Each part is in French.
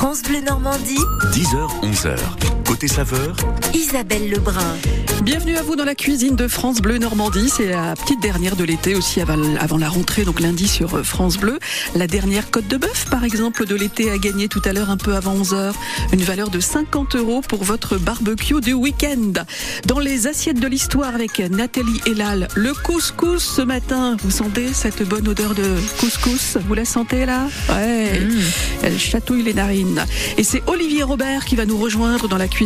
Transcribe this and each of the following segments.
France Bleu Normandie. 10h, 11h. Côté saveur, Isabelle Lebrun. Bienvenue à vous dans la cuisine de France Bleu Normandie. C'est la petite dernière de l'été aussi avant, la rentrée, donc lundi sur France Bleu. La dernière côte de bœuf, par exemple, de l'été a gagné tout à l'heure un peu avant 11h. Une valeur de 50 euros pour votre barbecue du week-end. Dans les assiettes de l'histoire avec Nathalie Elal, le couscous ce matin. Vous sentez cette bonne odeur de couscous? Vous la sentez là? Ouais. Elle chatouille les narines. Et c'est Olivier Robert qui va nous rejoindre dans la cuisine,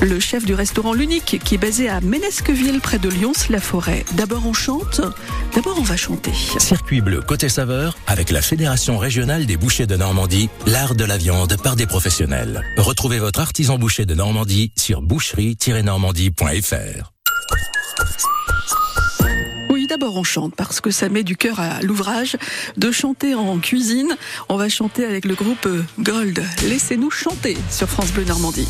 le chef du restaurant L'Unique qui est basé à Ménesqueville près de Lyons-la-Forêt. D'abord on chante, d'abord on va chanter. Circuit bleu côté saveur avec la Fédération régionale des bouchers de Normandie, l'art de la viande par des professionnels. Retrouvez votre artisan boucher de Normandie sur boucherie-normandie.fr. Oui, d'abord on chante parce que ça met du cœur à l'ouvrage de chanter en cuisine. On va chanter avec le groupe Gold. Laissez-nous chanter sur France Bleu Normandie.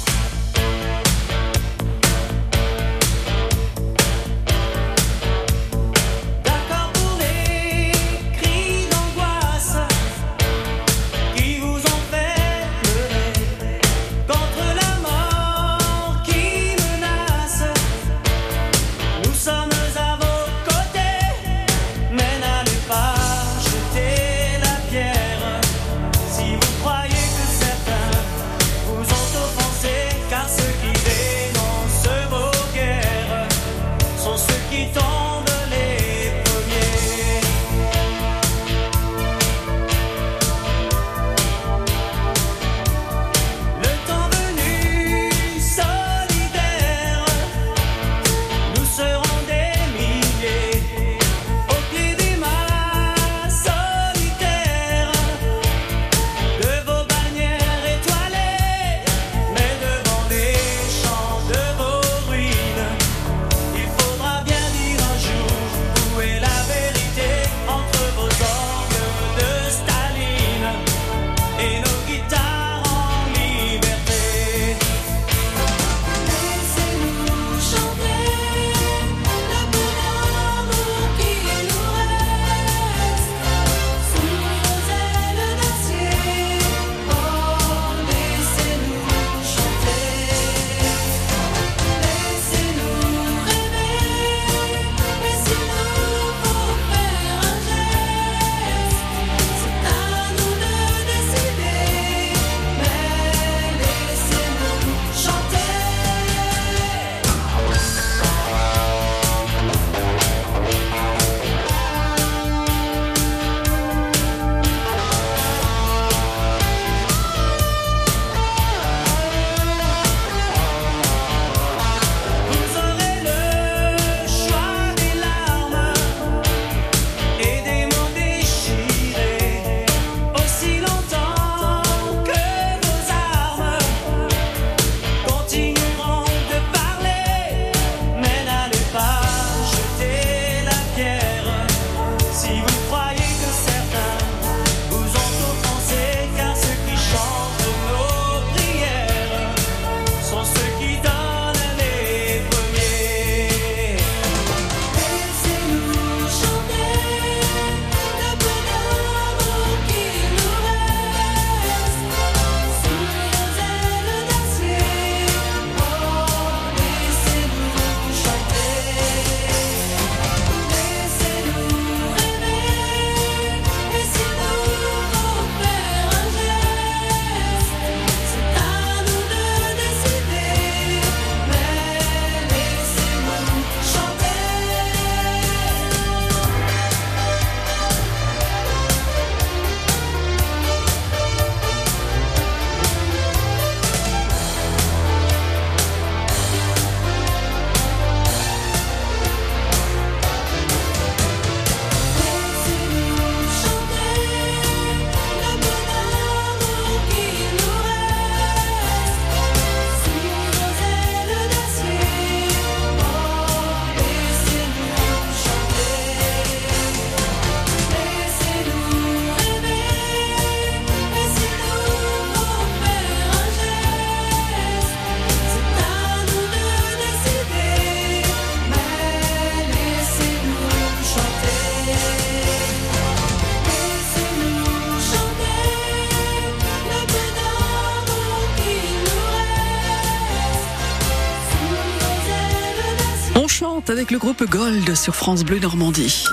Avec le groupe Gold sur France Bleu Normandie.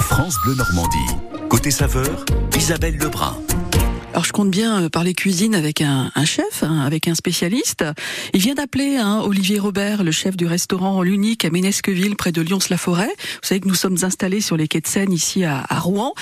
France Bleu Normandie. Côté saveur, Isabelle Lebrun. Alors je compte bien euh, parler cuisine avec un, un chef, hein, avec un spécialiste. Il vient d'appeler hein, Olivier Robert, le chef du restaurant L'Unique à Ménesqueville, près de Lyons-la-Forêt. Vous savez que nous sommes installés sur les quais de Seine ici à, à Rouen.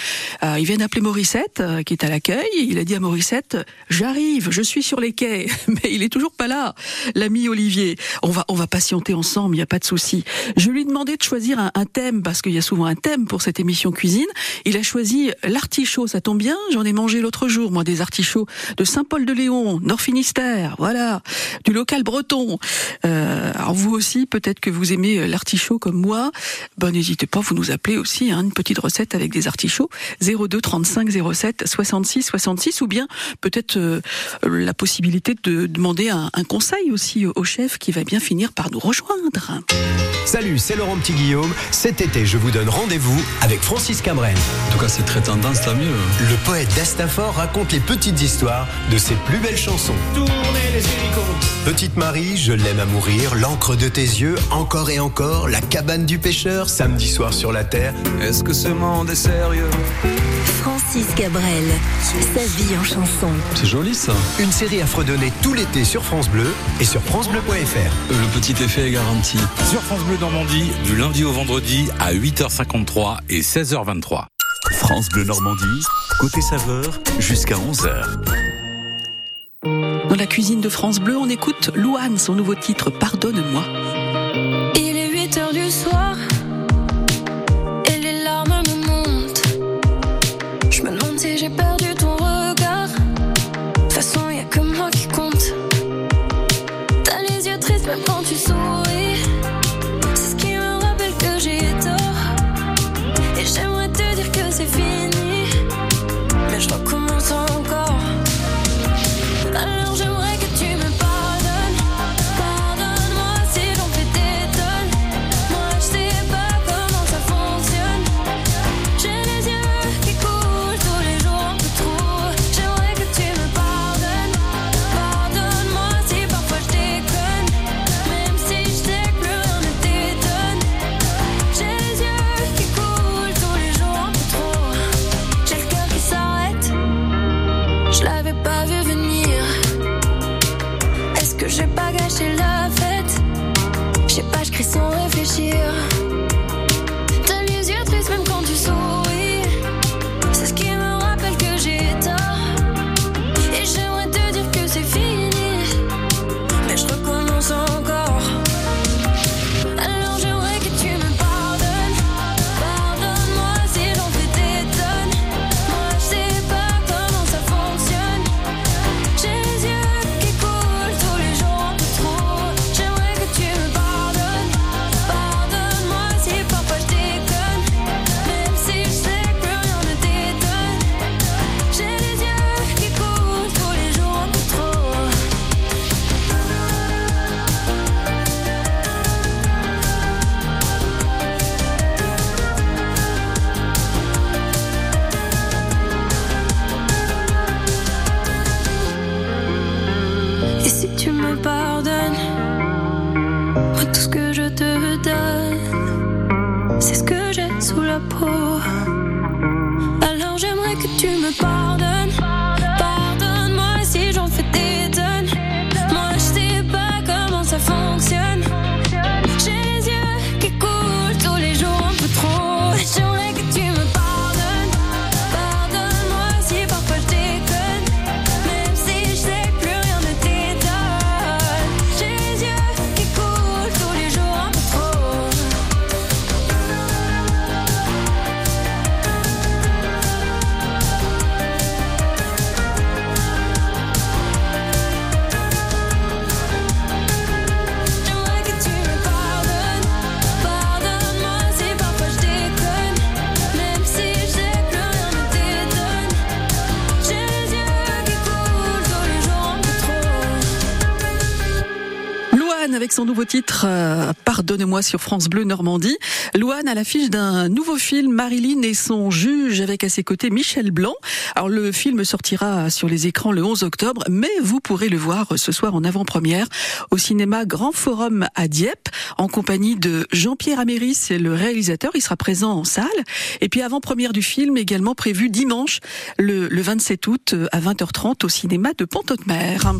Euh, il vient d'appeler Morissette, euh, qui est à l'accueil. Il a dit à Morissette "J'arrive, je suis sur les quais", mais il est toujours pas là. L'ami Olivier, on va on va patienter ensemble, il y a pas de souci. Je lui ai demandé de choisir un, un thème parce qu'il y a souvent un thème pour cette émission cuisine. Il a choisi l'artichaut, ça tombe bien. J'en ai mangé l'autre jour, moi des artichauts de Saint-Paul-de-Léon, Nord Finistère, voilà, du local breton. Euh, alors vous aussi, peut-être que vous aimez l'artichaut comme moi. Ben n'hésitez pas, vous nous appelez aussi hein, une petite recette avec des artichauts 02 35 07 66 66 ou bien peut-être euh, la possibilité de demander un, un conseil aussi au chef qui va bien finir par nous rejoindre. Salut, c'est Laurent Petit-Guillaume. Cet été, je vous donne rendez-vous avec Francis Cabrel. En tout cas, c'est très tendance, tant mieux. Le poète d'Astafor raconte les petites histoires de ses plus belles chansons. Tournez les hélicos. Petite Marie, je l'aime à mourir, l'encre de tes yeux, encore et encore, la cabane du pêcheur, samedi soir sur la terre. Est-ce que ce monde est sérieux? Francis Cabrel, sa vie en chanson. C'est joli ça. Une série à fredonner tout l'été sur France Bleu et sur francebleu.fr. Le petit effet est garanti. Sur France Bleu Normandie, du lundi au vendredi à 8h53 et 16h23. France Bleu Normandie. Côté saveur, jusqu'à 11h. Dans la cuisine de France Bleu, on écoute Louane, son nouveau titre Pardonne-moi. Son nouveau titre euh, Pardonne-moi sur France Bleu Normandie. Louane à l'affiche d'un nouveau film Marilyn et son juge avec à ses côtés Michel Blanc. Alors le film sortira sur les écrans le 11 octobre, mais vous pourrez le voir ce soir en avant-première au cinéma Grand Forum à Dieppe en compagnie de Jean-Pierre Améris, c'est le réalisateur. Il sera présent en salle. Et puis avant-première du film également prévu dimanche le, le 27 août à 20h30 au cinéma de Pont-de-Mer.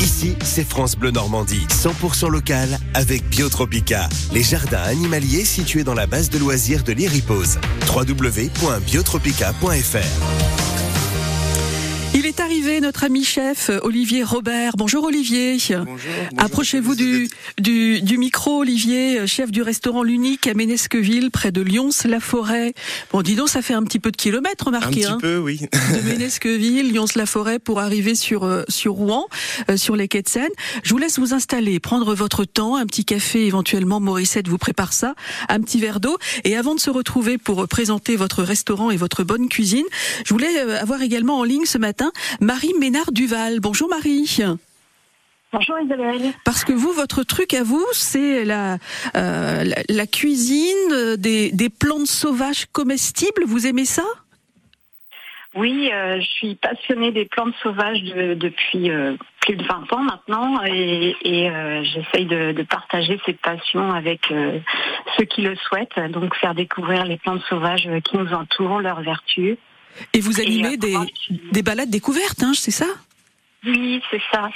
Ici, c'est France Bleu Normandie, 100% local avec Biotropica, les jardins animaliers situés dans la base de loisirs de l'Iripose. www.biotropica.fr il est arrivé, notre ami chef Olivier Robert. Bonjour Olivier. Bonjour. bonjour Approchez-vous du, du, du, micro, Olivier, chef du restaurant L'Unique à Ménesqueville, près de Lyons-la-Forêt. Bon, dis donc, ça fait un petit peu de kilomètres, remarquez. Un petit hein, peu, oui. de Ménesqueville, Lyons-la-Forêt pour arriver sur, euh, sur Rouen, euh, sur les quais de Seine. Je vous laisse vous installer, prendre votre temps, un petit café, éventuellement, Morissette vous prépare ça, un petit verre d'eau. Et avant de se retrouver pour présenter votre restaurant et votre bonne cuisine, je voulais euh, avoir également en ligne ce matin Marie Ménard Duval. Bonjour Marie. Bonjour Isabelle. Parce que vous, votre truc à vous, c'est la, euh, la, la, cuisine des, des plantes sauvages comestibles. Vous aimez ça? Oui, euh, je suis passionnée des plantes sauvages de, depuis euh, plus de 20 ans maintenant et, et euh, j'essaye de, de, partager cette passion avec euh, ceux qui le souhaitent. Donc faire découvrir les plantes sauvages qui nous entourent, leurs vertus. Et vous animez des, des balades découvertes, hein, c'est ça? Oui, c'est ça.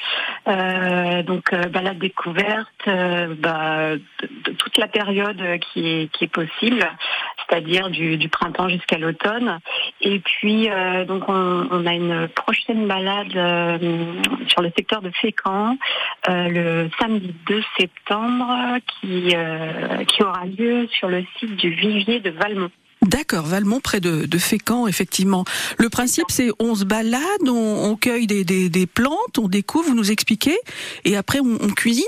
Euh, donc euh, balade découverte, euh, bah, toute la période qui est, qui est possible, c'est-à-dire du, du, printemps jusqu'à l'automne. Et puis euh, donc on, on, a une prochaine balade sur le secteur de Fécamp le samedi 2 septembre qui qui aura lieu sur le site du Vivier de Valmont. D'accord, Valmont près de, Fécamp, effectivement. Le principe, c'est on se balade, on, cueille des, plantes, on découvre, vous nous expliquez, et après on cuisine?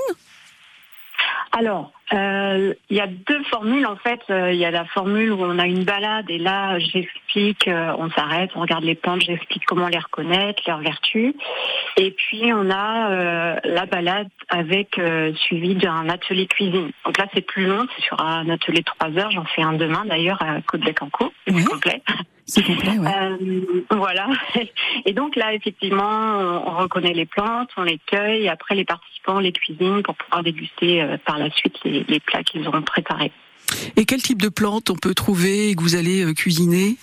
Alors, euh, il y a deux formules en fait. Il euh, y a la formule où on a une balade et là j'explique, euh, on s'arrête, on regarde les plantes, j'explique comment les reconnaître, leurs vertus. Et puis on a euh, la balade avec suivi d'un atelier cuisine. Donc là c'est plus long, c'est sur un atelier de trois heures. J'en fais un demain d'ailleurs à Côte-Bec-en-Caux, oui. complet. C'est complet, ouais. voilà. Et donc là effectivement on reconnaît les plantes, on les cueille, et après les participants les cuisinent pour pouvoir déguster par la suite les, les plats qu'ils auront préparés. Et quel type de plantes on peut trouver et que vous allez euh, cuisiner?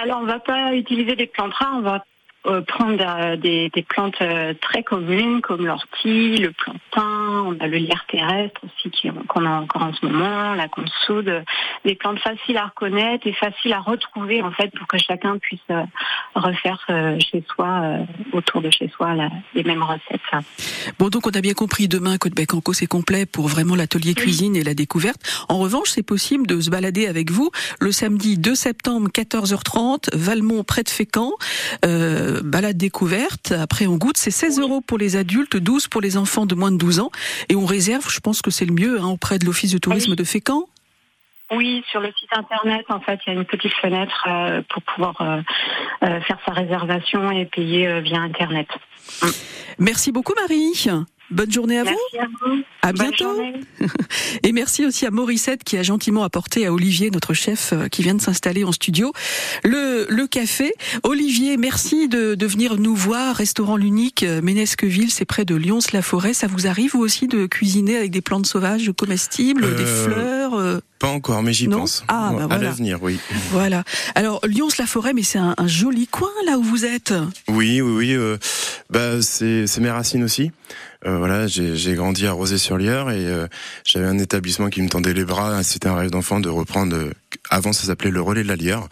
Alors, on va pas utiliser des plantes rares, on va euh, prendre des, des, plantes euh, très communes comme l'ortie, le plantain, on a le lierre terrestre aussi qu'on a encore en ce moment, la consoude, des plantes faciles à reconnaître et faciles à retrouver en fait pour que chacun puisse euh, refaire chez soi, autour de chez soi, les mêmes recettes. Ça. Bon, donc on a bien compris, demain Côte-Bec-en-Caux c'est complet pour vraiment l'atelier cuisine et la découverte. En revanche, c'est possible de se balader avec vous le samedi 2 septembre 14h30, Valmont près de Fécamp. Euh, balade découverte. Après, on goûte. C'est 16 euros pour les adultes, 12 pour les enfants de moins de 12 ans. Et on réserve, je pense que c'est le mieux, hein, auprès de l'Office de tourisme oui. de Fécamp. Oui, sur le site internet, en fait, il y a une petite fenêtre euh, pour pouvoir euh, euh, faire sa réservation et payer via internet. Merci beaucoup, Marie. Bonne journée à merci vous. À, vous. à bientôt. Et merci aussi à Morissette qui a gentiment apporté à Olivier, notre chef, qui vient de s'installer en studio, le, le café. Olivier, merci de, de venir nous voir. Restaurant l'unique, Ménesqueville, c'est près de Lyons-la-Forêt. Ça vous arrive vous aussi de cuisiner avec des plantes sauvages comestibles, euh, des fleurs euh... Pas encore, mais j'y pense. Ah, bah à voilà. l'avenir, oui. Voilà. Alors Lyons-la-Forêt, mais c'est un, un, joli coin là où vous êtes. Oui, oui, oui. Euh, bah c'est mes racines aussi. Euh, voilà, j'ai grandi à Rosé-sur-Lierre et euh, j'avais un établissement qui me tendait les bras. C'était un rêve d'enfant de reprendre. Euh, avant, ça s'appelait le relais de la Lierre.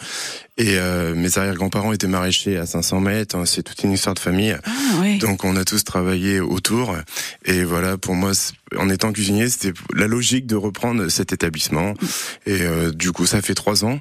Et euh, mes arrière-grands-parents étaient maraîchers à 500 mètres. C'est toute une histoire de famille. Ah, oui. Donc, on a tous travaillé autour. Et voilà, pour moi, en étant cuisinier, c'était la logique de reprendre cet établissement. Et euh, du coup, ça fait trois ans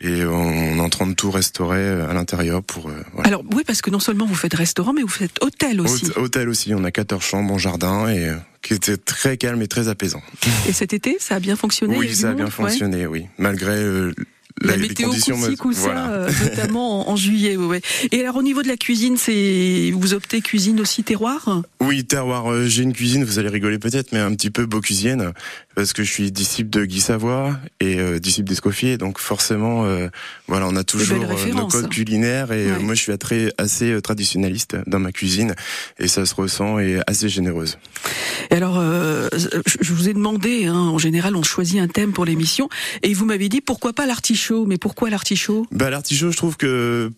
et on est en train de tout restaurer à l'intérieur pour. Euh, voilà. Alors oui, parce que non seulement vous faites restaurant, mais vous faites hôtel aussi. Hôtel aussi, on a 14 chambres en jardin et euh, qui était très calme et très apaisant. Et cet été, ça a bien fonctionné Oui, ça a bien fonctionné, ouais. oui, malgré euh, La, météo coup-ça, voilà. euh, notamment en, en juillet. ouais, ouais. Et alors au niveau de la cuisine, c'est vous optez cuisine aussi terroir? Oui, terroir, euh, j'ai une cuisine, vous allez rigoler peut-être, mais un petit peu Boccusienne, parce que je suis disciple de Guy Savoie et euh, disciple d'Escoffier, donc forcément, voilà, on a toujours nos codes culinaires, et Ouais. moi je suis très, assez traditionnaliste dans ma cuisine, et ça se ressent et assez généreuse. Et alors, je je vous ai demandé, hein, en général, on choisit un thème pour l'émission, et vous m'avez dit pourquoi pas l'artichaut Mais pourquoi l'artichaut? Bah, l'artichaut, je trouve que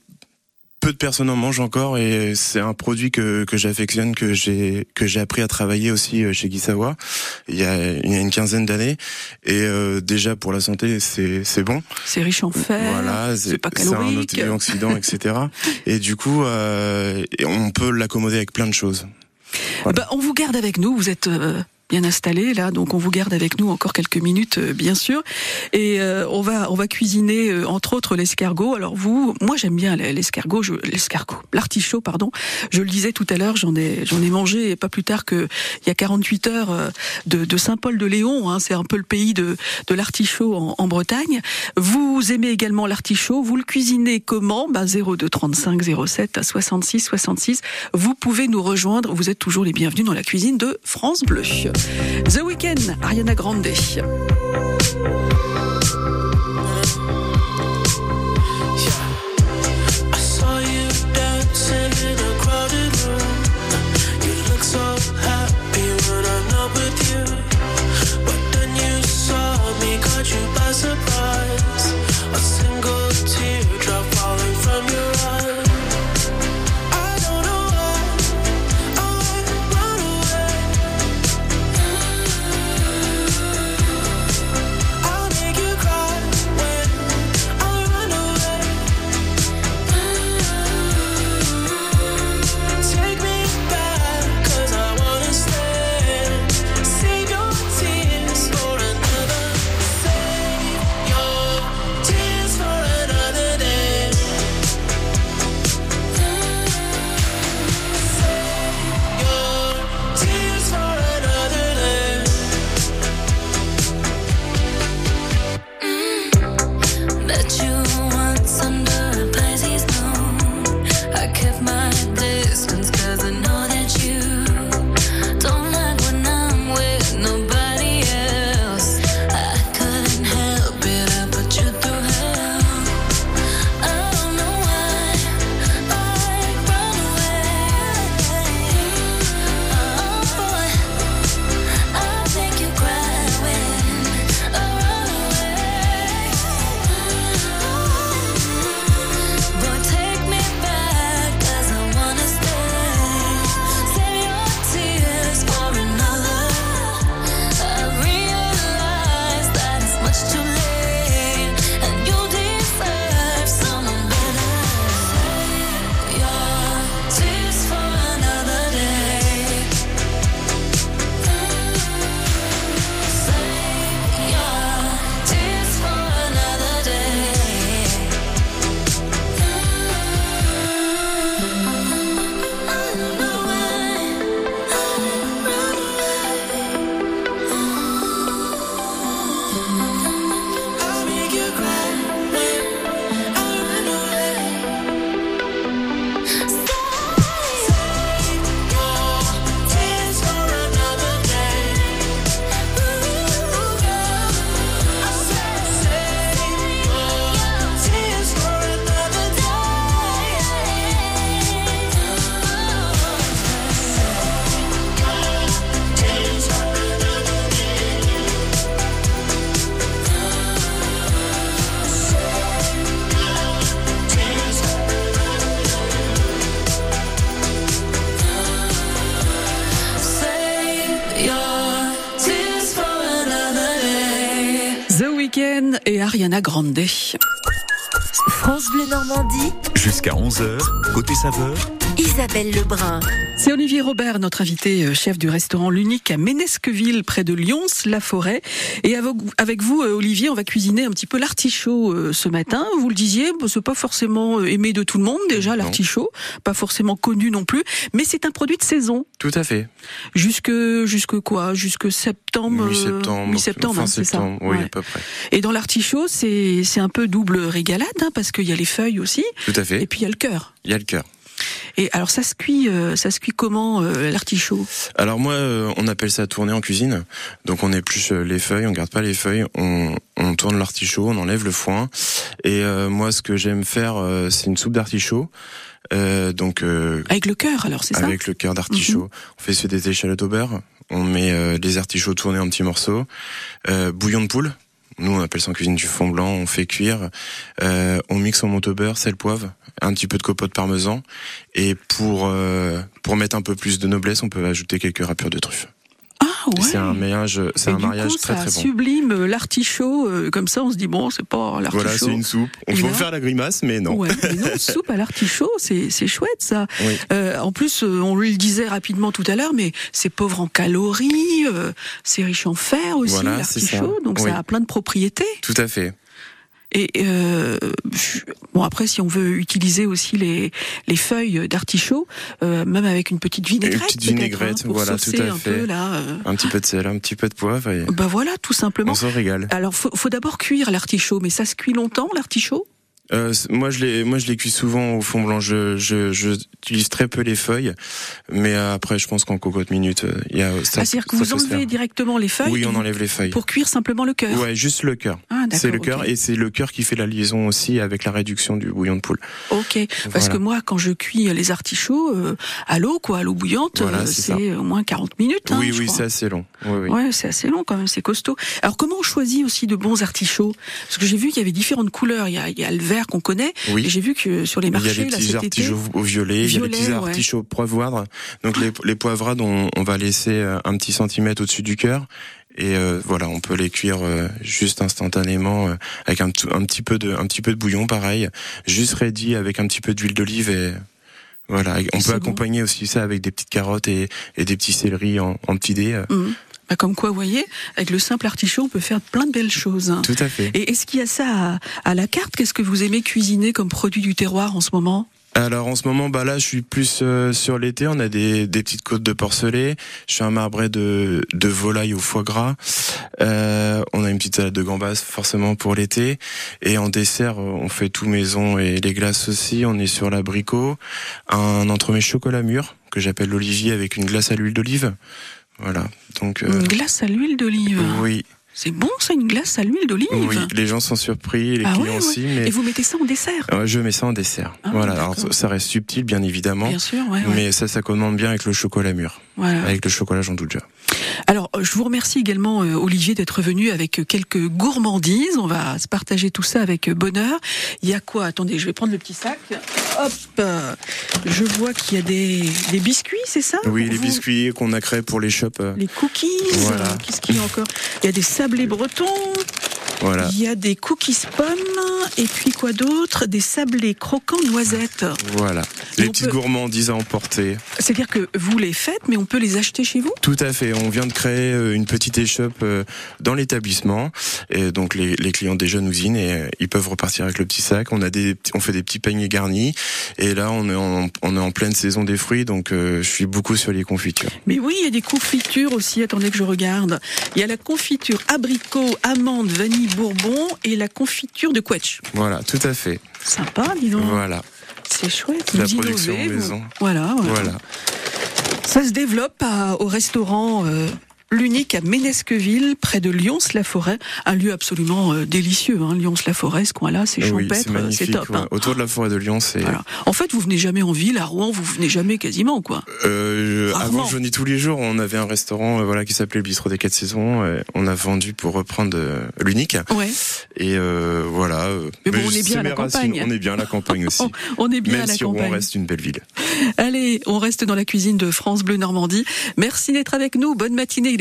peu de personnes en mangent encore et c'est un produit que, que j'affectionne, que j'ai que j'ai appris à travailler aussi euh, chez Guy Savoie il y a, il y a une quinzaine d'années et euh, déjà pour la santé c'est c'est bon. C'est riche en fer, Voilà, c'est pas c'est un calorique. antioxydant, etc. Et du coup, euh, on peut l'accommoder avec plein de choses. Ben, on vous garde avec nous, vous êtes euh, bien installé là, donc on vous garde avec nous encore quelques minutes, euh, bien sûr. Et euh, on va on va cuisiner euh, entre autres l'escargot. Alors vous, moi j'aime bien l'escargot, l'escargot, l'artichaut, pardon. Je le disais tout à l'heure, j'en ai j'en ai mangé pas plus tard que il y a 48 heures euh, de, de Saint-Paul-de-Léon. Hein, c'est un peu le pays de de l'artichaut en, en Bretagne. Vous aimez également l'artichaut. Vous le cuisinez comment? 02 35 07 à 66 66. Vous pouvez nous rejoindre. Vous êtes toujours les bienvenus dans la cuisine de France Bleu. The Weeknd, Ariana Grande. Met you Ariana Grande. France Bleu Normandie, Jusqu'à 11h, côté saveur, Isabelle Lebrun. C'est Olivier Robert, notre invité euh, chef du restaurant L'Unique à Ménesqueville, près de Lyons-la-Forêt. Et avec vous, euh, Olivier, on va cuisiner un petit peu l'artichaut euh, ce matin. Vous le disiez, c'est pas forcément aimé de tout le monde déjà l'artichaut, pas forcément connu non plus, mais c'est un produit de saison. Tout à fait. Jusque jusque quoi? Jusque septembre. Mi-septembre. Mi-septembre, fin hein, c'est ça? septembre, Oui, Ouais. à peu près. Et dans l'artichaut, c'est c'est un peu double régalade hein, parce qu'il y a les feuilles aussi, Tout à fait. et puis il y a le cœur. Il y a le cœur. Et alors ça se cuit, euh, ça se cuit comment euh, l'artichaut? Alors moi, euh, on appelle ça tourner en cuisine. Donc on épluche euh, les feuilles, on garde pas les feuilles, on, on tourne l'artichaut, on enlève le foin. Et euh, moi, ce que j'aime faire, euh, c'est une soupe d'artichaut. Euh, donc euh, Avec le cœur, alors c'est ça? avec le cœur d'artichaut. On fait des échalotes au beurre. On met euh, les artichauts tournés en petits morceaux. Euh, bouillon de poule. Nous, on appelle ça en cuisine du fond blanc. On fait cuire. Euh, on mixe en monte au beurre, sel, poivre, un petit peu de copeaux de parmesan. Et pour euh, pour mettre un peu plus de noblesse, on peut ajouter quelques râpures de truffes. Ah ouais. C'est un mariage, c'est un mariage coup, très très bon. sublime euh, l'artichaut. euh, comme ça, on se dit bon, c'est pas l'artichaut. Voilà, c'est une soupe. On peut faire la grimace, mais non. Ouais, mais non, soupe à l'artichaut, c'est c'est chouette ça. Oui. Euh, en plus, euh, on le disait rapidement tout à l'heure, mais c'est pauvre en calories, c'est riche en fer aussi l'artichaut, donc Oui. ça a plein de propriétés. Tout à fait. Et euh, bon après, si on veut utiliser aussi les les feuilles d'artichaut, euh, même avec une petite vinaigrette, Une petite vinaigrette, hein, pour voilà, tout à un fait. peu là. euh. Un petit peu de sel, un petit peu de poivre et Bah voilà, tout simplement. on se régale. Alors, faut, faut d'abord cuire l'artichaut, mais ça se cuit longtemps, l'artichaut? Euh, moi, je les, moi, je les cuis souvent au fond blanc. Je, je, je utilise très peu les feuilles, mais euh, après, je pense qu'en cocotte minute, euh, il y a. Ça, Ah, C'est-à-dire que vous enlevez faire. directement les feuilles Oui, on enlève les feuilles. pour cuire simplement le cœur. Ouais, juste le cœur. Ah, C'est le cœur et c'est le cœur qui fait la liaison aussi avec la réduction du bouillon de poule. Ok, parce que moi, quand je cuis les artichauts euh, à l'eau, quoi, à l'eau bouillante, Voilà, euh, c'est au moins 40 minutes. hein, oui, oui, c'est assez long. Oui, oui. Ouais, c'est assez long quand même, c'est costaud. Alors comment on choisit aussi de bons artichauts? Parce que j'ai vu qu'il y avait différentes couleurs. Il y a, il y a le vert qu'on connaît, Oui. j'ai vu que sur les Il y a marchés là petits artichauts au violet, il y a les petits ouais. artichauts. Donc les, les poivrades, on, on va laisser euh, un petit centimètre au-dessus du cœur. Et euh, voilà, on peut les cuire euh, juste instantanément euh, avec un, petit peu de un petit peu de bouillon, pareil, juste ready avec un petit peu d'huile d'olive et voilà. On peut bon. accompagner aussi ça avec des petites carottes et, et des petits céleris en, en petits dés. Mhm. Bah, comme quoi, vous voyez, avec le simple artichaut, on peut faire plein de belles choses. hein. Tout à fait. Et est-ce qu'il y a ça à, à la carte? Qu'est-ce que vous aimez cuisiner comme produit du terroir en ce moment? Alors en ce moment, bah là, je suis plus euh, sur l'été. On a des, des petites côtes de porcelet. Je fais un marbré de, de volaille au foie gras. Euh, on a une petite salade de gambas forcément pour l'été. Et en dessert, on fait tout maison et les glaces aussi. On est sur l'abricot, un entremets chocolat mûr que j'appelle l'olivier avec une glace à l'huile d'olive. Voilà. Donc euh, Une glace à l'huile d'olive. oui, C'est bon ça, une glace à l'huile d'olive oui, les gens sont surpris, les Ah clients ouais, ouais. aussi. Mais Et vous mettez ça en dessert je mets ça en dessert. Ah, voilà. Alors ça reste subtil, bien évidemment. Bien sûr, ouais. Mais ça, ça commande bien avec le chocolat mûr. Voilà. Avec le chocolat, j'en doute déjà. Alors, euh, je vous remercie également, euh, Olivier, d'être venu avec euh, quelques gourmandises. On va se partager tout ça avec bonheur. Il y a quoi? Attendez, je vais prendre le petit sac. Hop Je vois qu'il y a des, des biscuits, c'est ça? Oui, les vous biscuits qu'on a créés pour les shops. Les cookies. Voilà. Qu'est-ce qu'il y a encore? Il y a des sablés bretons. Voilà. Il y a des cookies pommes. Et puis quoi d'autre? Des sablés croquants noisettes. Voilà. Les petites peut- gourmandises à emporter. C'est-à-dire que vous les faites, mais on peut les acheter chez vous? Tout à fait. On vient de créer euh, une petite échoppe euh, dans l'établissement. Et donc, les, les clients déjà nous usine et euh, ils peuvent repartir avec le petit sac. On a des, on fait des petits paniers garnis. Et là, on est en, on est en pleine saison des fruits. Donc, euh, je suis beaucoup sur les confitures. Mais oui, il y a des confitures aussi. Attendez que je regarde. Il y a la confiture abricot, amande, vanille, bourbon et la confiture de quetch. Voilà, tout à fait. Sympa, dis donc. Voilà. C'est chouette. La production vous. maison. Voilà, voilà. Voilà. Ça se développe à- au restaurant euh, l'unique à Ménesqueville, près de Lyons-la-Forêt. Un lieu absolument euh, délicieux. Hein, Lyons-la-Forêt, ce coin-là, c'est champêtre, c'est euh, c'est top. ouais. hein. Autour de la forêt de Lyon, c'est. Voilà. En fait, vous venez jamais en ville, à Rouen, vous venez jamais quasiment, quoi. Euh, avant, je venais tous les jours. On avait un restaurant, euh, voilà, qui s'appelait le Bistrot des Quatre Saisons. on a vendu pour reprendre l'unique. Ouais. Et euh, voilà. Mais bon, on est bien à la racines. campagne. On est bien à la campagne aussi. On est bien Même à la si Rouen campagne. reste une belle ville. Allez, on reste dans la cuisine de France Bleu Normandie. Merci d'être avec nous. Bonne matinée.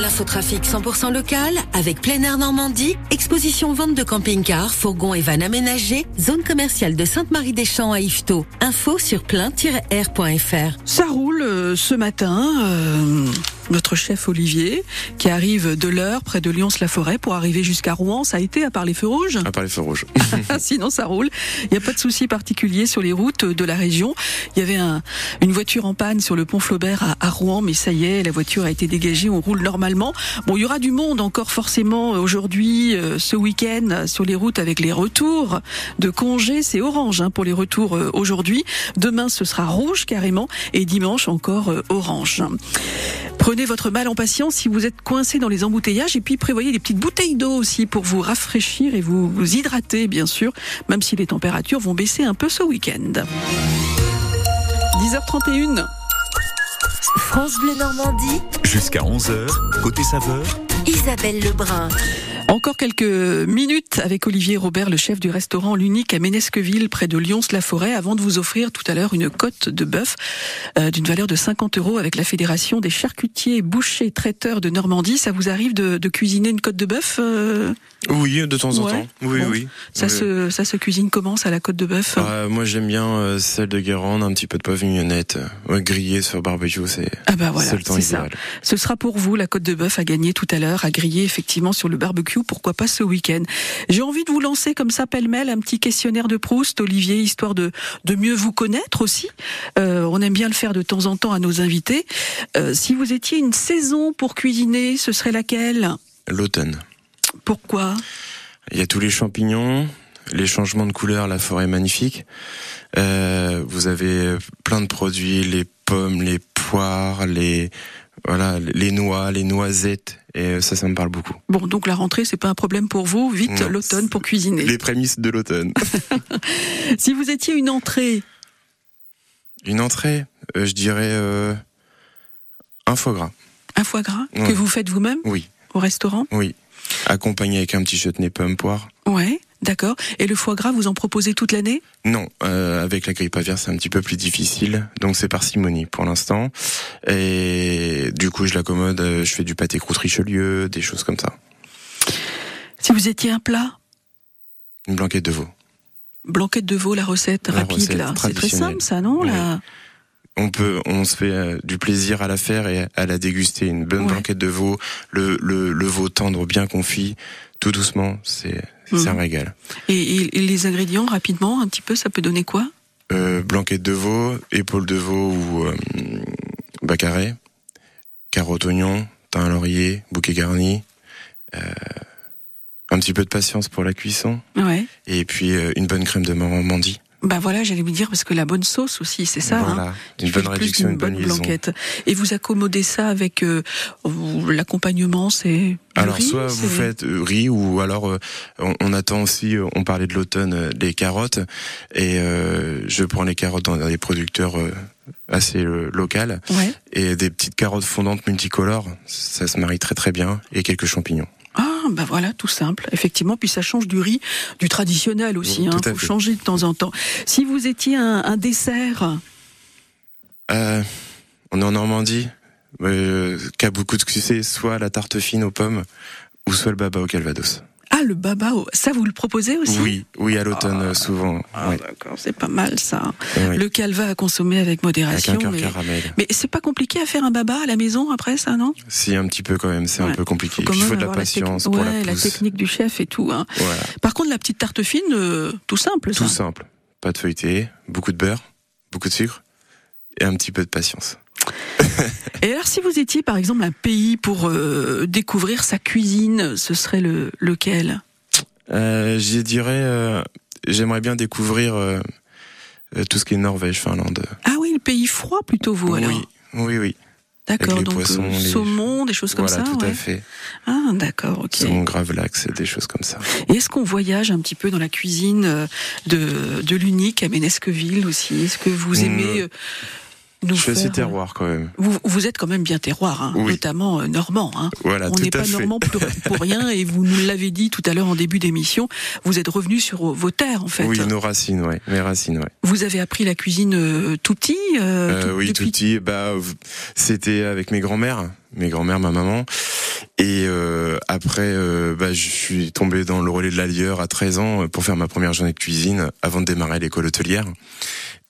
L'infotrafic 100% local avec plein air Normandie, exposition vente de camping-cars, fourgons et vannes aménagés, zone commerciale de Sainte-Marie-des-Champs à Yvetot. Info sur plein-air.fr. Ça roule euh, ce matin. euh, notre chef Olivier, qui arrive de l'heure près de Lyons-la-Forêt pour arriver jusqu'à Rouen, ça a été à part les feux rouges À part les feux rouges. Sinon, ça roule. Il n'y a pas de souci particulier sur les routes de la région. Il y avait un, une voiture en panne sur le pont Flaubert à, à Rouen, mais ça y est, la voiture a été dégagée. On roule normalement. Bon, il y aura du monde encore forcément aujourd'hui, euh, ce week-end, sur les routes avec les retours de congés. C'est orange hein, pour les retours euh, aujourd'hui. Demain, ce sera rouge carrément, et dimanche encore euh, orange. Prenez votre mal en patience si vous êtes coincé dans les embouteillages et puis prévoyez des petites bouteilles d'eau aussi pour vous rafraîchir et vous, vous hydrater bien sûr, même si les températures vont baisser un peu ce week-end. 10h31. France Bleu Normandie, Jusqu'à 11h, côté saveur, Isabelle Lebrun. Encore quelques minutes avec Olivier Robert, le chef du restaurant L'Unique à Ménesqueville, près de Lyons-la-Forêt, avant de vous offrir tout à l'heure une côte de bœuf euh, d'une valeur de 50 euros avec la Fédération des charcutiers, bouchers, traiteurs de Normandie. Ça vous arrive de, de cuisiner une côte de bœuf euh? Oui, de temps en Ouais. temps. Oui, Bon. oui. ça, Oui. se, ça se cuisine comment, ça, la côte de bœuf? Ah, moi j'aime bien euh, celle de Guérande, un petit peu de poivre mignonnette, euh, grillée sur barbecue, c'est Ah bah voilà, c'est le temps ça. Ce sera pour vous la côte de bœuf à gagner tout à l'heure, à griller effectivement sur le barbecue, pourquoi pas ce week-end. J'ai envie de vous lancer comme ça pêle-mêle un petit questionnaire de Proust, Olivier, histoire de, de mieux vous connaître aussi. Euh, on aime bien le faire de temps en temps à nos invités. Euh, si vous étiez une saison pour cuisiner, ce serait laquelle? L'automne. Pourquoi? Il y a tous les champignons, les changements de couleur, la forêt est magnifique. Euh, vous avez plein de produits, les pommes, les poires, les voilà, les noix, les noisettes, et ça, ça me parle beaucoup. Bon, donc la rentrée, c'est pas un problème pour vous. Vite Non, l'automne pour cuisiner. Les prémices de l'automne. Si vous étiez une entrée, Une entrée, euh, je dirais euh, un foie gras. un foie gras que vous faites vous-même Oui, au restaurant oui. Accompagné avec un petit chutney pomme poire. Ouais, d'accord. Et le foie gras, vous en proposez toute l'année? Non, euh, avec la grippe aviaire, c'est un petit peu plus difficile, donc c'est parcimonie pour l'instant. Et du coup, je l'accommode, euh, je fais du pâté croûte Richelieu, des choses comme ça. Si vous étiez un plat, Une blanquette de veau. blanquette de veau, la recette La rapide recette là, c'est très simple ça, non Oui. On peut, on se fait euh, du plaisir à la faire et à la déguster. Une bonne Ouais. blanquette de veau, le, le, le veau tendre, bien confit, tout doucement, c'est c'est un Mhm. régal. et, les ingrédients rapidement, un petit peu, ça peut donner quoi? Euh, blanquette de veau, épaule de veau ou euh, bacarré, carotte oignon, thym laurier, bouquet garni, euh, un petit peu de patience pour la cuisson, Ouais. et puis euh, une bonne crème de Normandie. Bah voilà, j'allais vous dire parce que la bonne sauce aussi, c'est ça. hein, voilà, qui une bonne plus réduction, une bonne blanquette. Et vous accommodez ça avec euh, l'accompagnement, c'est Alors riz, soit vous faites euh, riz ou alors euh, on, on attend aussi, euh, on parlait de l'automne, euh, les carottes et euh, je prends les carottes dans des producteurs euh, assez euh, locales Ouais. et des petites carottes fondantes multicolores, ça se marie très très bien et quelques champignons. Bah voilà, tout simple. Effectivement, puis ça change du riz, du traditionnel aussi. Oui, Hein, faut fait. changer de temps en temps. Si vous étiez un, un dessert, Euh, on est en Normandie, euh, qui a beaucoup de succès, soit la tarte fine aux pommes ou soit le baba au calvados. Ah le baba, ça vous le proposez aussi Oui, oui à l'automne euh, souvent. Ah, d'accord, c'est pas mal ça. Oui. Le calva à consommer avec Avec modération. un mais caramel. mais c'est pas compliqué à faire un baba à la maison après ça, non? Si un petit peu quand même, c'est Ouais. un peu compliqué. Faut Il faut de la patience pour ouais, la la technique du chef et tout. Hein. Voilà. Par contre, la petite tarte fine, euh, tout simple ça. Tout simple. Pas de feuilleté, beaucoup de beurre, beaucoup de sucre et un petit peu de patience. Et alors, si vous étiez par exemple un pays pour euh, découvrir sa cuisine, ce serait le lequel? Euh, J'y dirais, euh, j'aimerais bien découvrir euh, tout ce qui est Norvège, Finlande. Ah oui, le pays froid plutôt vous alors. Oui, oui, oui. D'accord, donc poissons, euh, les- saumon, des choses comme voilà, ça. tout ouais. à fait. Ah d'accord, ok. Saumon gravlax, des choses comme ça. Et est-ce qu'on voyage un petit peu dans la cuisine de, de l'unique à Ménesqueville aussi? Est-ce que vous aimez nous Je suis assez faire, euh, terroir quand même. Vous, vous êtes quand même bien terroir, hein, Oui. notamment euh, normand. Hein. Voilà, On n'est pas fait. normand pour, pour rien et vous nous l'avez dit tout à l'heure en début d'émission. Vous êtes revenu sur vos terres en fait. Oui, nos racines, ouais, mes racines, ouais. Vous avez appris la cuisine euh, tout petit euh, Euh, tout- oui, depuis- tout petit. Bah, c'était avec mes grands-mères, mes grands-mères, ma maman. Et euh, après, euh, bah, je suis tombé dans le relais de l'allieur à 13 ans euh, pour faire ma première journée de cuisine avant de démarrer l'école hôtelière.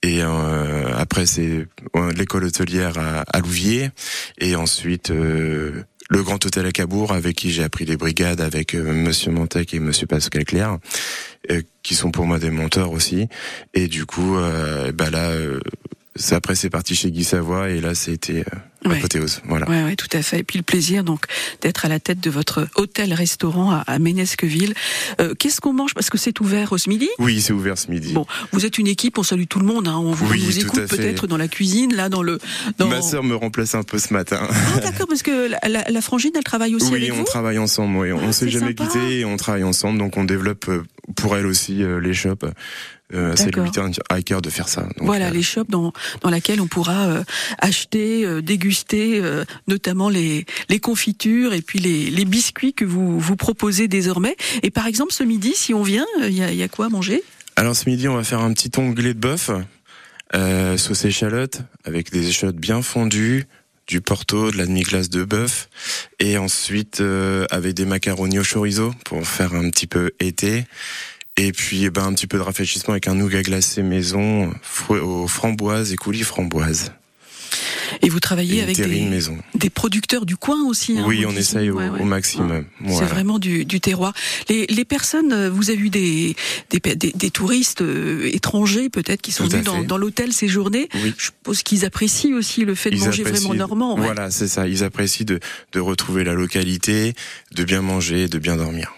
Et euh, après, c'est euh, l'école hôtelière à, à Louviers. Et ensuite, euh, le Grand Hôtel à Cabourg, avec qui j'ai appris les brigades, avec euh, Monsieur Montec et Monsieur Pascal Claire, euh, qui sont pour moi des mentors aussi. Et du coup, euh, bah là, après c'est parti chez Guy Savoie et là c'était Ouais. apothéose. Voilà. Ouais, ouais, tout à fait. Et puis le plaisir donc d'être à la tête de votre hôtel-restaurant à, à Ménesqueville. Euh, Qu'est-ce qu'on mange? Parce que c'est ouvert ce midi. Oui, c'est ouvert ce midi. Bon, vous êtes une équipe, on salue tout le monde. Hein. On vous, Oui, on vous écoute peut-être dans la cuisine, là, dans le. Dans... Ma sœur me remplace un peu ce matin. Ah d'accord, parce que la, la- la frangine, elle travaille aussi oui, avec on vous? travaille ensemble. Oui. on Ah, s'est jamais sympa. quitté et on travaille ensemble. Donc on développe euh, pour elle aussi euh, les shops. Euh, c'est lui tient à cœur de faire ça. Donc, voilà, euh, les shops dans, dans laquelle on pourra euh, acheter, euh, euh, notamment les, confitures et puis les, biscuits que vous, vous proposez désormais. Et par exemple, ce midi, si on vient, il y a, quoi à manger? Alors ce midi, on va faire un petit onglet de bœuf, euh, sauce échalote, avec des échalotes bien fondues, du porto, de la demi-glace de bœuf, et ensuite euh, avec des macaronis au chorizo pour faire un petit peu été. Et puis eh ben, un petit peu de rafraîchissement avec un nougat glacé maison aux framboises et coulis framboises. Et vous travaillez avec des, maison. des producteurs du coin aussi. hein, oui, on essaye au, Ouais, ouais. au maximum. C'est Voilà. vraiment du, du terroir. Les, les personnes, euh, vous avez eu des, des, des, des touristes euh, étrangers peut-être qui sont venus dans, l'hôtel séjourner. Oui. Je suppose qu'ils apprécient aussi le fait de Ils manger vraiment normand. Voilà, c'est ça. Ils apprécient de, de retrouver la localité, de bien manger, de bien dormir.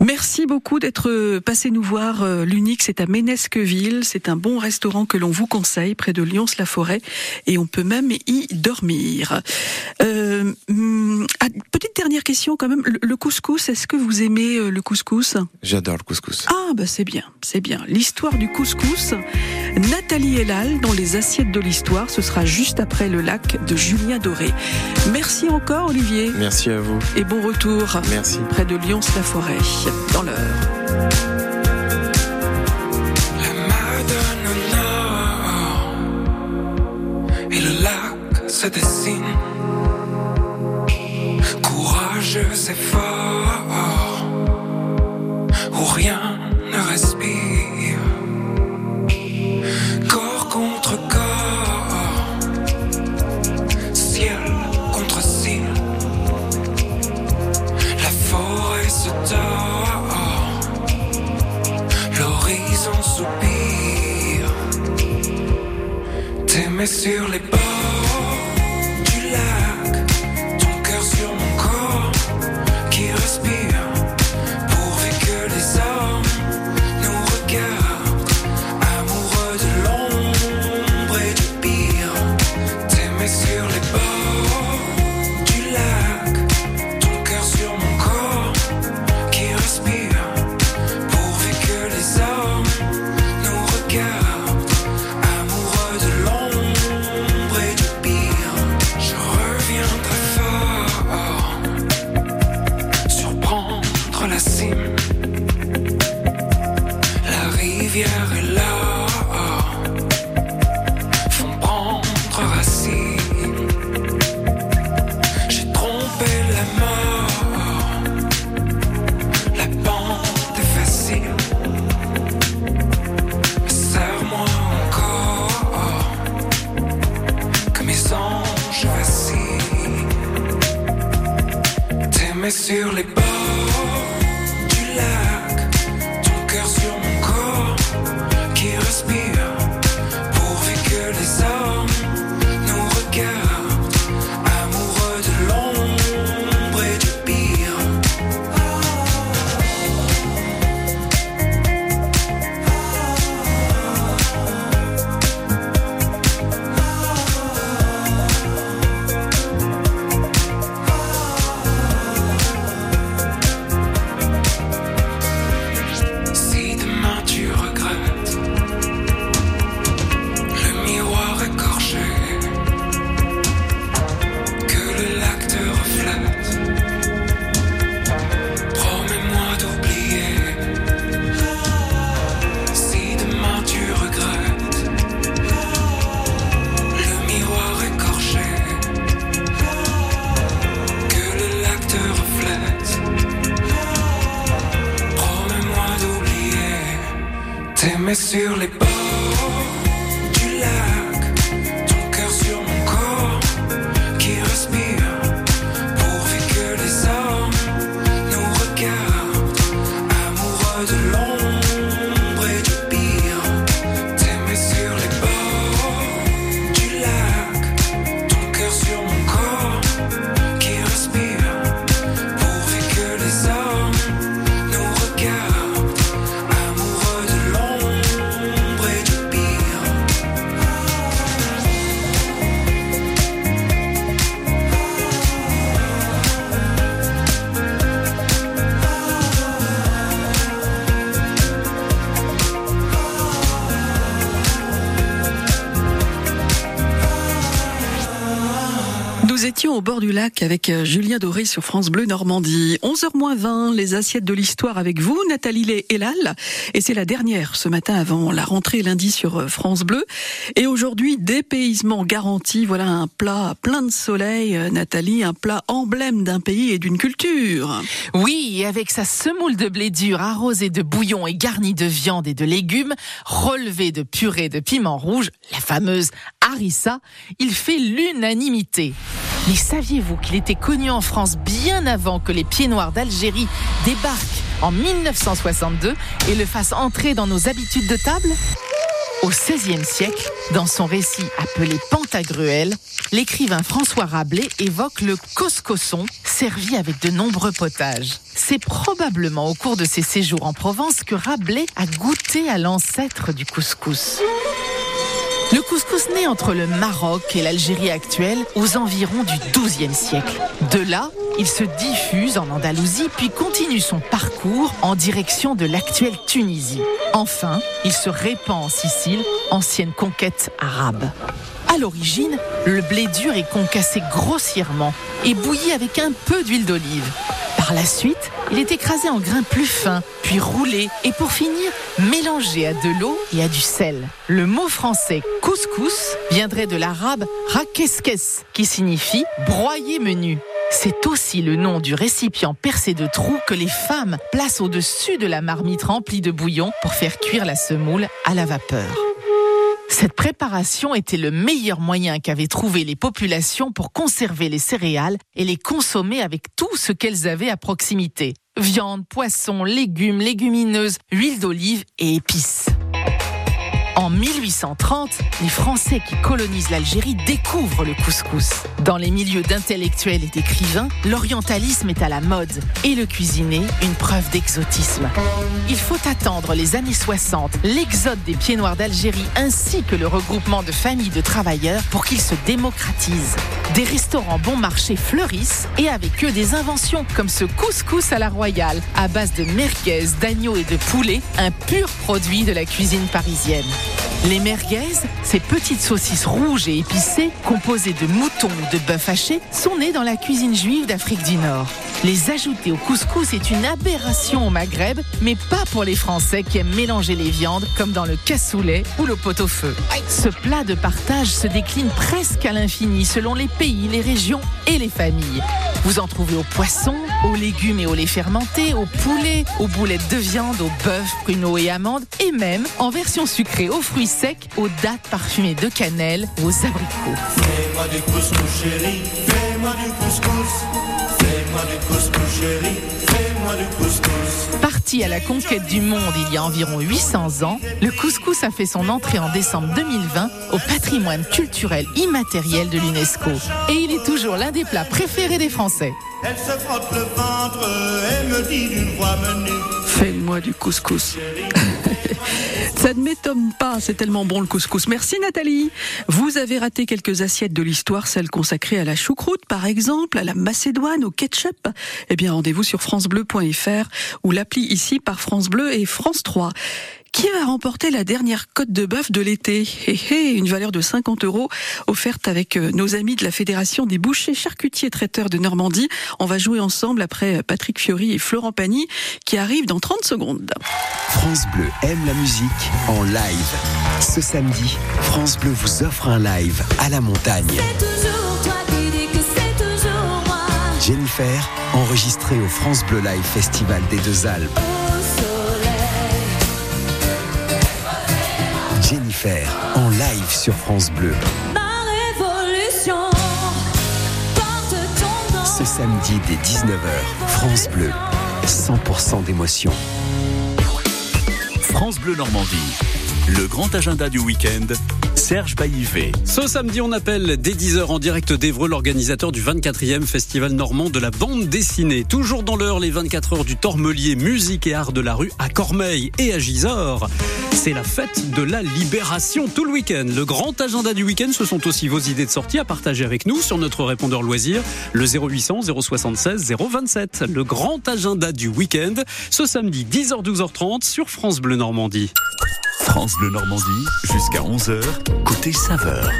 Merci beaucoup d'être euh, passé nous voir. Euh, L'unique, c'est à Ménesqueville. C'est un bon restaurant que l'on vous conseille près de Lyons-la-Forêt et on peut même y dormir. Euh, hum, ah, petite dernière question quand même. Le, le couscous, est-ce que vous aimez euh, le couscous? J'adore le couscous. Ah bah c'est bien, c'est bien. L'histoire du couscous. Nathalie Elal dans les assiettes de l'histoire. Ce sera juste après le lac de Julien Doré. Merci encore Olivier Merci à vous. et bon retour Merci. près de Lyons-la-Forêt dans l'heure. Et le lac se dessine. Courageux et fort Où rien ne respire. Corps contre corps Ciel contre ciel. La forêt se tord Soupire T'aimer sur les bords Nous étions au bord du lac avec euh, Julien Doré sur France Bleu Normandie. 11h20, les assiettes de l'histoire avec vous, Nathalie Lé Elal. Et c'est la dernière ce matin avant la rentrée lundi sur euh, France Bleu. Et aujourd'hui, dépaysement garanti. Voilà un plat plein de soleil, euh, Nathalie, un plat emblème d'un pays et d'une culture. Oui, et avec sa semoule de blé dur arrosée de bouillon et garnie de viande et de légumes, relevée de purée de piment rouge, la fameuse harissa, il fait l'unanimité. Mais saviez-vous qu'il était connu en France bien avant que les pieds noirs d'Algérie débarquent en 1962 et le fassent entrer dans nos habitudes de table? Au XVIe siècle, dans son récit appelé Pantagruel, l'écrivain François Rabelais évoque le coscosson servi avec de nombreux potages. C'est probablement au cours de ses séjours en Provence que Rabelais a goûté à l'ancêtre du couscous. Le couscous naît entre le Maroc et l'Algérie actuelle aux environs du XIIe siècle. De là, il se diffuse en Andalousie puis continue son parcours en direction de l'actuelle Tunisie. Enfin, il se répand en Sicile, ancienne conquête arabe. À l'origine, le blé dur est concassé grossièrement et bouilli avec un peu d'huile d'olive. Par la suite, il est écrasé en grains plus fins, puis roulé et pour finir, mélangé à de l'eau et à du sel. Le mot français couscous viendrait de l'arabe rakeskes, qui signifie broyer menu. C'est aussi le nom du récipient percé de trous que les femmes placent au-dessus de la marmite remplie de bouillon pour faire cuire la semoule à la vapeur. Cette préparation était le meilleur moyen qu'avaient trouvé les populations pour conserver les céréales et les consommer avec tout ce qu'elles avaient à proximité. Viande, poisson, légumes, légumineuses, huile d'olive et épices. En 1830, les Français qui colonisent l'Algérie découvrent le couscous. Dans les milieux d'intellectuels et d'écrivains, l'orientalisme est à la mode et le cuisiner une preuve d'exotisme. Il faut attendre les années 60, l'exode des pieds noirs d'Algérie ainsi que le regroupement de familles de travailleurs pour qu'ils se démocratisent. Des restaurants bon marché fleurissent et avec eux des inventions comme ce couscous à la royale à base de merguez, d'agneau et de poulet, un pur produit de la cuisine parisienne. Les merguez, ces petites saucisses rouges et épicées, composées de mouton ou de bœuf haché, sont nées dans la cuisine juive d'Afrique du Nord. Les ajouter au couscous est une aberration au Maghreb, mais pas pour les Français qui aiment mélanger les viandes, comme dans le cassoulet ou le pot-au-feu. Ce plat de partage se décline presque à l'infini selon les pays, les régions et les familles. Vous en trouvez au poisson, aux légumes et au lait fermenté, au poulet, aux boulettes de viande, au bœuf, pruneaux et amandes, et même en version sucrée aux fruits secs, aux dattes parfumées de cannelle aux abricots. Fais-moi du couscous chéri, fais-moi du couscous. Parti à la conquête du monde il y a environ 800 ans, le couscous a fait son entrée en décembre 2020 au patrimoine culturel immatériel de l'UNESCO. Et il est toujours l'un des plats préférés des Français. Elle se frotte le ventre et me dit d'une voix menue. Fais-moi du couscous. Ça ne m'étonne pas, c'est tellement bon le couscous. Merci Nathalie. Vous avez raté quelques assiettes de l'histoire, celles consacrées à la choucroute par exemple, à la macédoine, au ketchup. Eh bien rendez-vous sur francebleu.fr ou l'appli ici par France Bleu et France 3. Qui va remporter la dernière côte de bœuf de l'été? Hé hé, Une valeur de 50 euros offerte avec euh, nos amis de la Fédération des bouchers charcutiers traiteurs de Normandie. On va jouer ensemble après Patrick Fiori et Florent Pagny qui arrivent dans 30 secondes. France Bleu aime la musique en live. Ce samedi, France Bleu vous offre un live à la montagne. toujours toi qui dis que c'est toujours moi. Jennifer, enregistré au France Bleu Live Festival des Deux Alpes. Jennifer en live sur France Bleu. Ma révolution porte ton nom. Ce samedi dès 19h, France Bleu, 100% d'émotion. France Bleu Normandie. Le grand agenda du week-end, Serge Baillivet. Ce samedi, on appelle dès 10h en direct d'Evreux, l'organisateur du 24e Festival normand de la bande dessinée. Toujours dans l'heure, les 24 heures du Tormelier, musique et art de la rue à Cormeil et à Gisors. C'est la fête de la libération tout le week-end. Le grand agenda du week-end, ce sont aussi vos idées de sortie à partager avec nous sur notre répondeur loisir, le 0800 076 027. Le grand agenda du week-end, ce samedi 10h 12h30 sur France Bleu Normandie. France Bleu Normandie, jusqu'à 11h, côté saveur.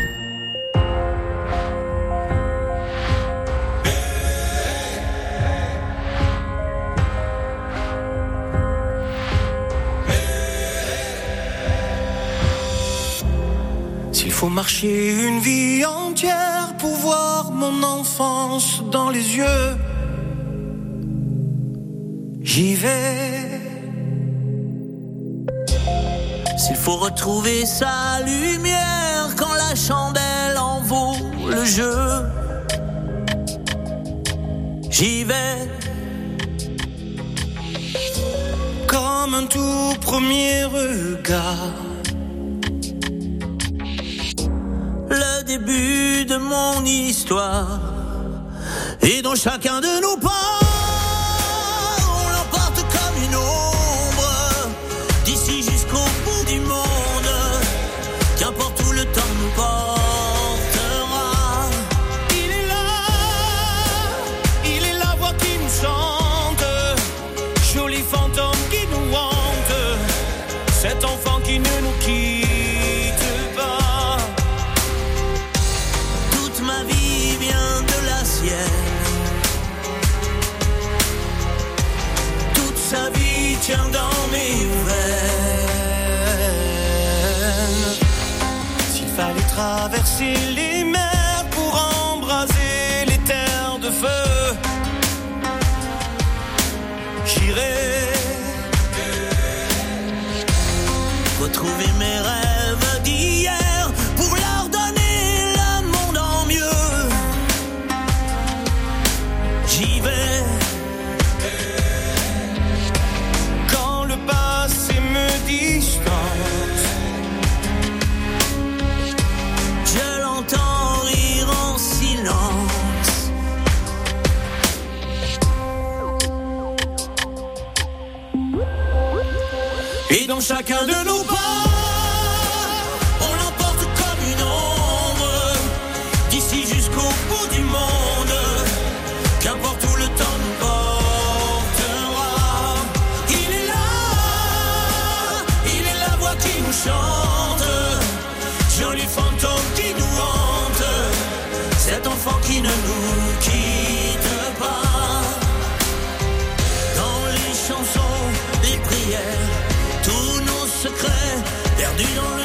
S'il faut marcher une vie entière pour voir mon enfance dans les yeux, j'y vais. S'il faut retrouver sa lumière quand la chandelle en vaut le jeu, j'y vais. Comme un tout premier regard. le début de mon histoire. Et dans chacun de nos pas, on l'emporte comme une ombre. Toute sa vie tient dans mes veines. S'il fallait traverser les mers pour embraser les terres de feu, j'irai retrouver mes rêves chacun de nos perdus dans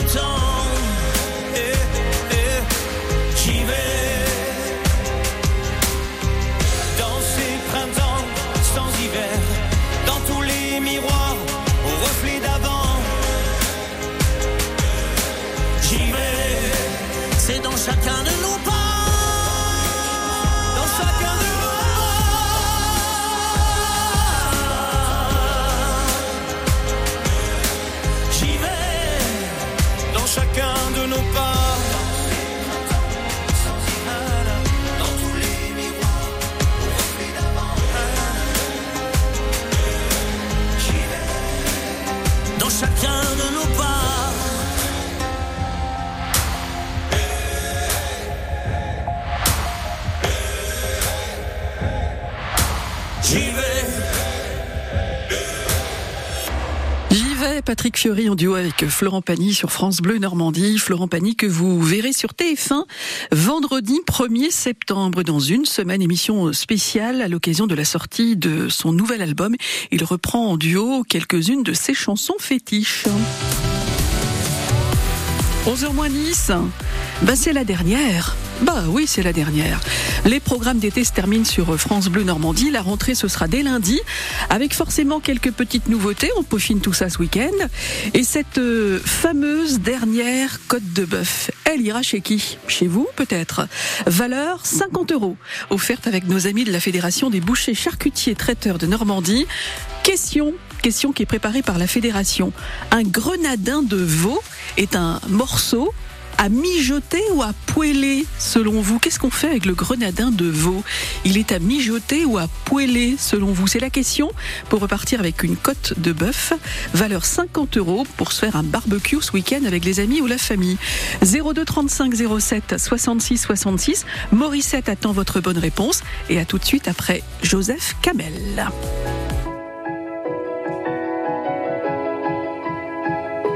Fiori en duo avec Florent Pagny sur France Bleu Normandie. Florent Pagny que vous verrez sur TF1 vendredi 1er septembre dans une semaine émission spéciale à l'occasion de la sortie de son nouvel album. Il reprend en duo quelques-unes de ses chansons fétiches. 11h moins 10, ben c'est la dernière. Bah oui, c'est la dernière. Les programmes d'été se terminent sur France Bleu Normandie. La rentrée, ce sera dès lundi, avec forcément quelques petites nouveautés. On peaufine tout ça ce week-end. Et cette euh, fameuse dernière côte de bœuf, elle ira chez qui? Chez vous, peut-être. Valeur 50 euros, offerte avec nos amis de la Fédération des bouchers charcutiers traiteurs de Normandie. Question, question qui est préparée par la Fédération. Un grenadin de veau est un morceau à mijoter ou à poêler selon vous? Qu'est-ce qu'on fait avec le grenadin de veau? Il est à mijoter ou à poêler selon vous? C'est la question pour repartir avec une côte de bœuf, valeur 50 euros pour se faire un barbecue ce week-end avec les amis ou la famille. 02 35 07 66 66. Morissette attend votre bonne réponse et à tout de suite après Joseph Kamel.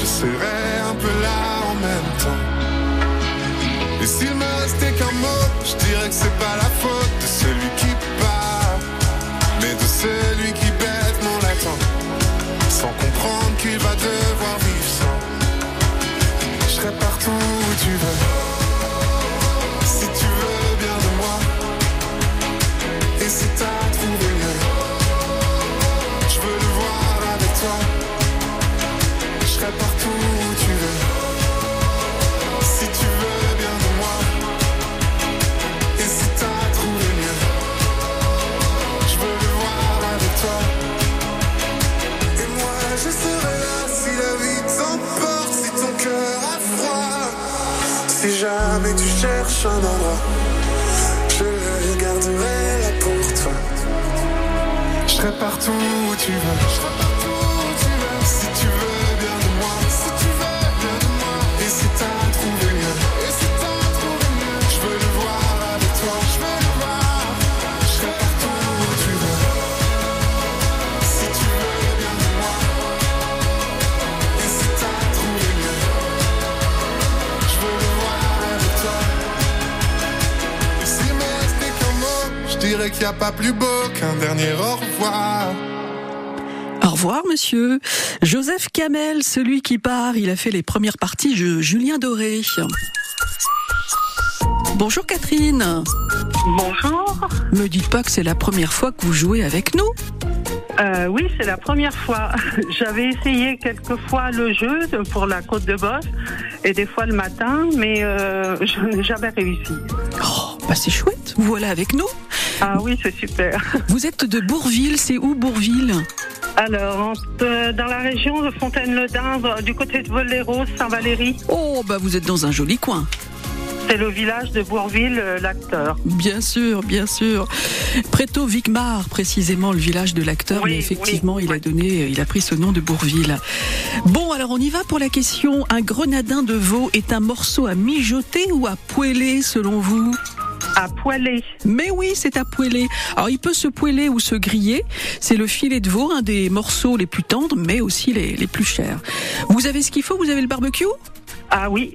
Je serai un peu là en même temps. Et s'il me restait qu'un mot, je dirais que c'est pas la faute de celui qui cherches un endroit, je le garderai pour toi. Je serai partout où tu veux. Qu'il n'y a pas plus beau qu'un dernier au revoir. Au revoir, monsieur. Joseph Kamel, celui qui part, il a fait les premières parties de Julien Doré. Bonjour Catherine. Bonjour. Me dites pas que c'est la première fois que vous jouez avec nous. Euh, oui, c'est la première fois. J'avais essayé quelques fois le jeu pour la côte de boss et des fois le matin, mais euh, je n'ai jamais réussi. Oh, bah c'est chouette. Vous voilà avec nous. Ah oui, c'est super. Vous êtes de Bourville, c'est où Bourville? Alors, euh, dans la région de Fontaine-le-Dain, euh, du côté de Voléros, Saint-Valéry, Oh, bah vous êtes dans un joli coin. c'est le village de Bourville, euh, l'acteur. Bien sûr, bien sûr. Préto Vicmar, précisément le village de l'acteur, Oui, mais effectivement, oui, il a donné, il a pris ce nom de Bourville. Bon, alors on y va pour la question. Un grenadin de veau est un morceau à mijoter ou à poêler selon vous? À poêler. Mais oui, c'est à poêler. Alors il peut se poêler ou se griller. C'est le filet de veau, un des morceaux les plus tendres, mais aussi les, les plus chers. Vous avez ce qu'il faut? Vous avez le barbecue? Ah oui.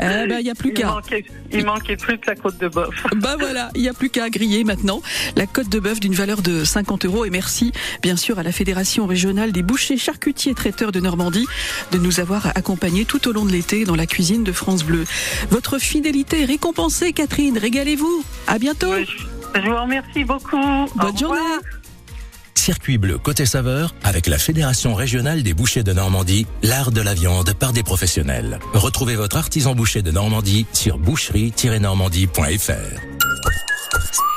Eh ben, il n'y a plus Il qu'à. manquait, il manquait plus que la côte de boeuf. Bah voilà, il n'y a plus qu'à griller maintenant. La côte de bœuf d'une valeur de 50 euros. Et merci, bien sûr, à la Fédération régionale des bouchers, charcutiers, traiteurs de Normandie de nous avoir accompagnés tout au long de l'été dans la cuisine de France Bleu. Votre fidélité est récompensée, Catherine. Régalez-vous. À bientôt. Je vous remercie beaucoup. Au Bonne revoir. Circuit bleu côté saveur avec la Fédération régionale des bouchers de Normandie, l'art de la viande par des professionnels. Retrouvez votre artisan boucher de Normandie sur boucherie-normandie.fr.